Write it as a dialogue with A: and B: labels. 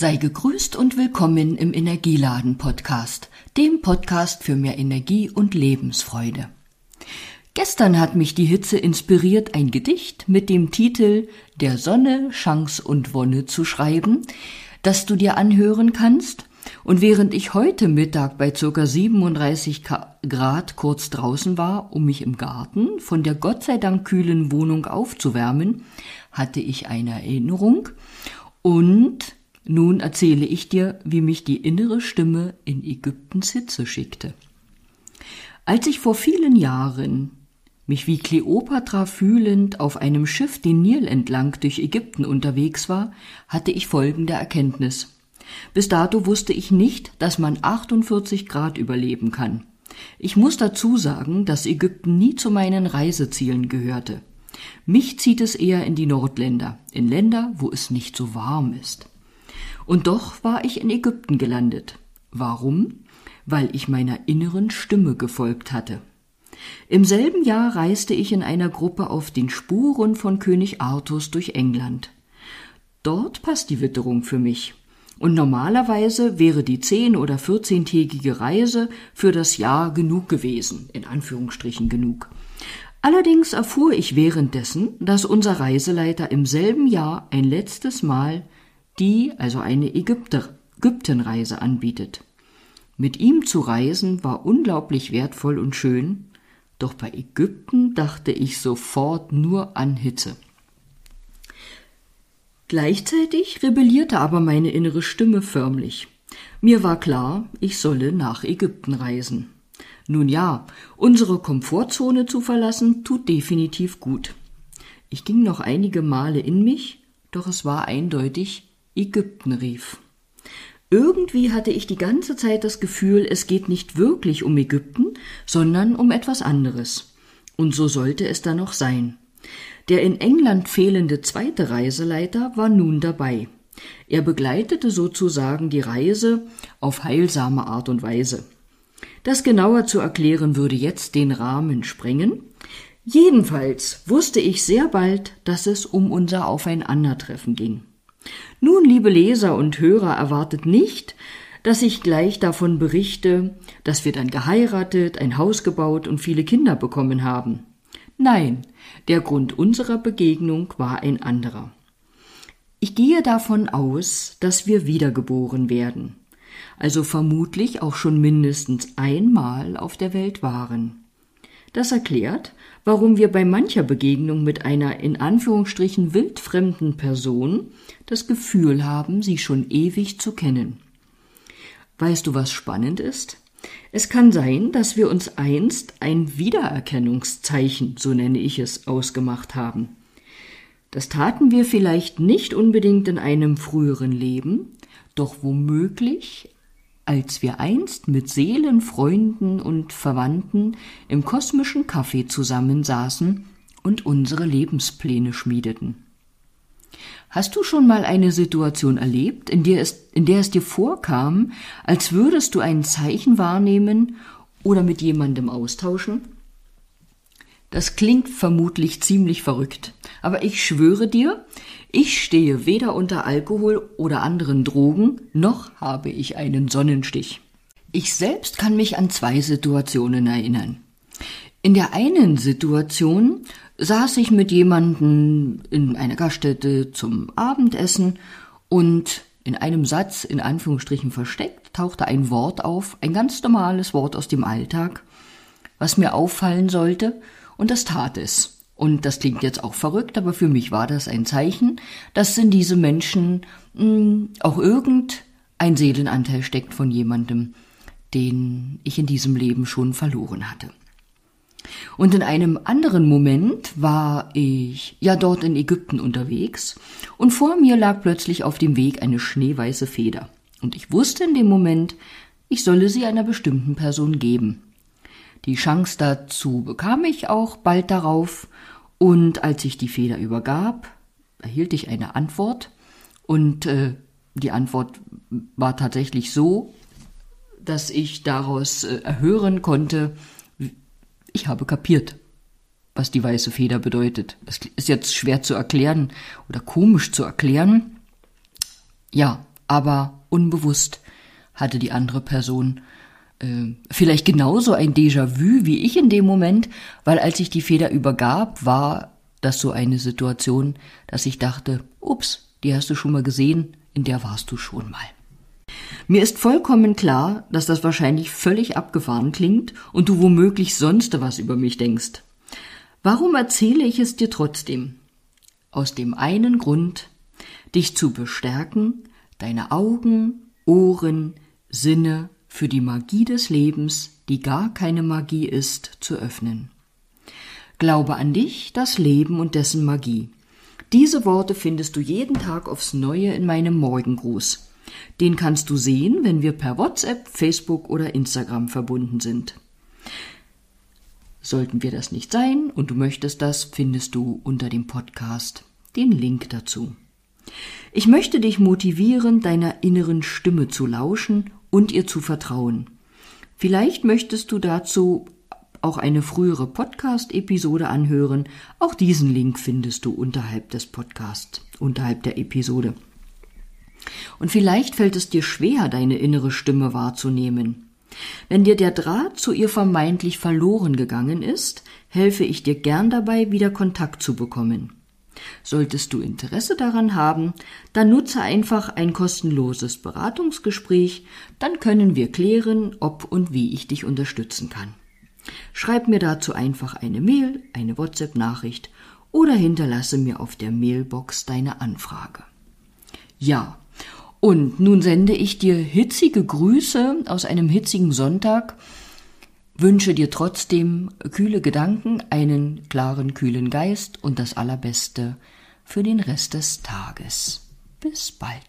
A: Sei gegrüßt und willkommen im Energieladen Podcast, dem Podcast für mehr Energie und Lebensfreude. Gestern hat mich die Hitze inspiriert, ein Gedicht mit dem Titel Der Sonne Chance und Wonne zu schreiben, das du dir anhören kannst. Und während ich heute Mittag bei ca. 37 Grad kurz draußen war, um mich im Garten von der Gott sei Dank kühlen Wohnung aufzuwärmen, hatte ich eine Erinnerung und nun erzähle ich dir, wie mich die innere Stimme in Ägyptens Hitze schickte. Als ich vor vielen Jahren mich wie Kleopatra fühlend auf einem Schiff den Nil entlang durch Ägypten unterwegs war, hatte ich folgende Erkenntnis. Bis dato wusste ich nicht, dass man 48 Grad überleben kann. Ich muss dazu sagen, dass Ägypten nie zu meinen Reisezielen gehörte. Mich zieht es eher in die Nordländer, in Länder, wo es nicht so warm ist. Und doch war ich in Ägypten gelandet. Warum? Weil ich meiner inneren Stimme gefolgt hatte. Im selben Jahr reiste ich in einer Gruppe auf den Spuren von König Artus durch England. Dort passt die Witterung für mich. Und normalerweise wäre die zehn- oder vierzehntägige Reise für das Jahr genug gewesen, in Anführungsstrichen genug. Allerdings erfuhr ich währenddessen, dass unser Reiseleiter im selben Jahr ein letztes Mal die also eine Ägypter, Ägyptenreise anbietet. Mit ihm zu reisen war unglaublich wertvoll und schön, doch bei Ägypten dachte ich sofort nur an Hitze. Gleichzeitig rebellierte aber meine innere Stimme förmlich. Mir war klar, ich solle nach Ägypten reisen. Nun ja, unsere Komfortzone zu verlassen tut definitiv gut. Ich ging noch einige Male in mich, doch es war eindeutig, Ägypten rief. Irgendwie hatte ich die ganze Zeit das Gefühl, es geht nicht wirklich um Ägypten, sondern um etwas anderes. Und so sollte es dann auch sein. Der in England fehlende zweite Reiseleiter war nun dabei. Er begleitete sozusagen die Reise auf heilsame Art und Weise. Das genauer zu erklären würde jetzt den Rahmen sprengen. Jedenfalls wusste ich sehr bald, dass es um unser Aufeinandertreffen ging. Nun, liebe Leser und Hörer, erwartet nicht, dass ich gleich davon berichte, dass wir dann geheiratet, ein Haus gebaut und viele Kinder bekommen haben. Nein, der Grund unserer Begegnung war ein anderer. Ich gehe davon aus, dass wir wiedergeboren werden, also vermutlich auch schon mindestens einmal auf der Welt waren. Das erklärt, warum wir bei mancher Begegnung mit einer in Anführungsstrichen wildfremden Person das Gefühl haben, sie schon ewig zu kennen. Weißt du, was spannend ist? Es kann sein, dass wir uns einst ein Wiedererkennungszeichen, so nenne ich es, ausgemacht haben. Das taten wir vielleicht nicht unbedingt in einem früheren Leben, doch womöglich als wir einst mit Seelenfreunden und Verwandten im kosmischen Café zusammensaßen und unsere Lebenspläne schmiedeten. Hast du schon mal eine Situation erlebt, in der, es, in der es dir vorkam, als würdest du ein Zeichen wahrnehmen oder mit jemandem austauschen? Das klingt vermutlich ziemlich verrückt, aber ich schwöre dir, ich stehe weder unter Alkohol oder anderen Drogen, noch habe ich einen Sonnenstich. Ich selbst kann mich an zwei Situationen erinnern. In der einen Situation saß ich mit jemandem in einer Gaststätte zum Abendessen und in einem Satz in Anführungsstrichen versteckt tauchte ein Wort auf, ein ganz normales Wort aus dem Alltag, was mir auffallen sollte, und das tat es. Und das klingt jetzt auch verrückt, aber für mich war das ein Zeichen, dass in diese Menschen mh, hm, auch irgendein Seelenanteil steckt von jemandem, den ich in diesem Leben schon verloren hatte. Und in einem anderen Moment war ich ja dort in Ägypten unterwegs und vor mir lag plötzlich auf dem Weg eine schneeweiße Feder. Und ich wusste in dem Moment, ich solle sie einer bestimmten Person geben. Die Chance dazu bekam ich auch bald darauf, und als ich die Feder übergab, erhielt ich eine Antwort, und äh, die Antwort war tatsächlich so, dass ich daraus äh, erhören konnte, ich habe kapiert, was die weiße Feder bedeutet. Es ist jetzt schwer zu erklären oder komisch zu erklären. Ja, aber unbewusst hatte die andere Person vielleicht genauso ein Déjà-vu wie ich in dem Moment, weil als ich die Feder übergab, war das so eine Situation, dass ich dachte, ups, die hast du schon mal gesehen, in der warst du schon mal. Mir ist vollkommen klar, dass das wahrscheinlich völlig abgefahren klingt und du womöglich sonst was über mich denkst. Warum erzähle ich es dir trotzdem? Aus dem einen Grund, dich zu bestärken, deine Augen, Ohren, Sinne für die Magie des Lebens, die gar keine Magie ist, zu öffnen. Glaube an dich, das Leben und dessen Magie. Diese Worte findest du jeden Tag aufs Neue in meinem Morgengruß. Den kannst du sehen, wenn wir per WhatsApp, Facebook oder Instagram verbunden sind. Sollten wir das nicht sein und du möchtest das, findest du unter dem Podcast den Link dazu. Ich möchte dich motivieren, deiner inneren Stimme zu lauschen und ihr zu vertrauen. Vielleicht möchtest du dazu auch eine frühere Podcast-Episode anhören. Auch diesen Link findest du unterhalb des Podcasts, unterhalb der Episode. Und vielleicht fällt es dir schwer, deine innere Stimme wahrzunehmen. Wenn dir der Draht zu ihr vermeintlich verloren gegangen ist, helfe ich dir gern dabei, wieder Kontakt zu bekommen. Solltest du Interesse daran haben, dann nutze einfach ein kostenloses Beratungsgespräch, dann können wir klären, ob und wie ich dich unterstützen kann. Schreib mir dazu einfach eine Mail, eine WhatsApp-Nachricht oder hinterlasse mir auf der Mailbox deine Anfrage. Ja, und nun sende ich dir hitzige Grüße aus einem hitzigen Sonntag, wünsche dir trotzdem kühle Gedanken, einen klaren, kühlen Geist und das Allerbeste für den Rest des Tages. Bis bald.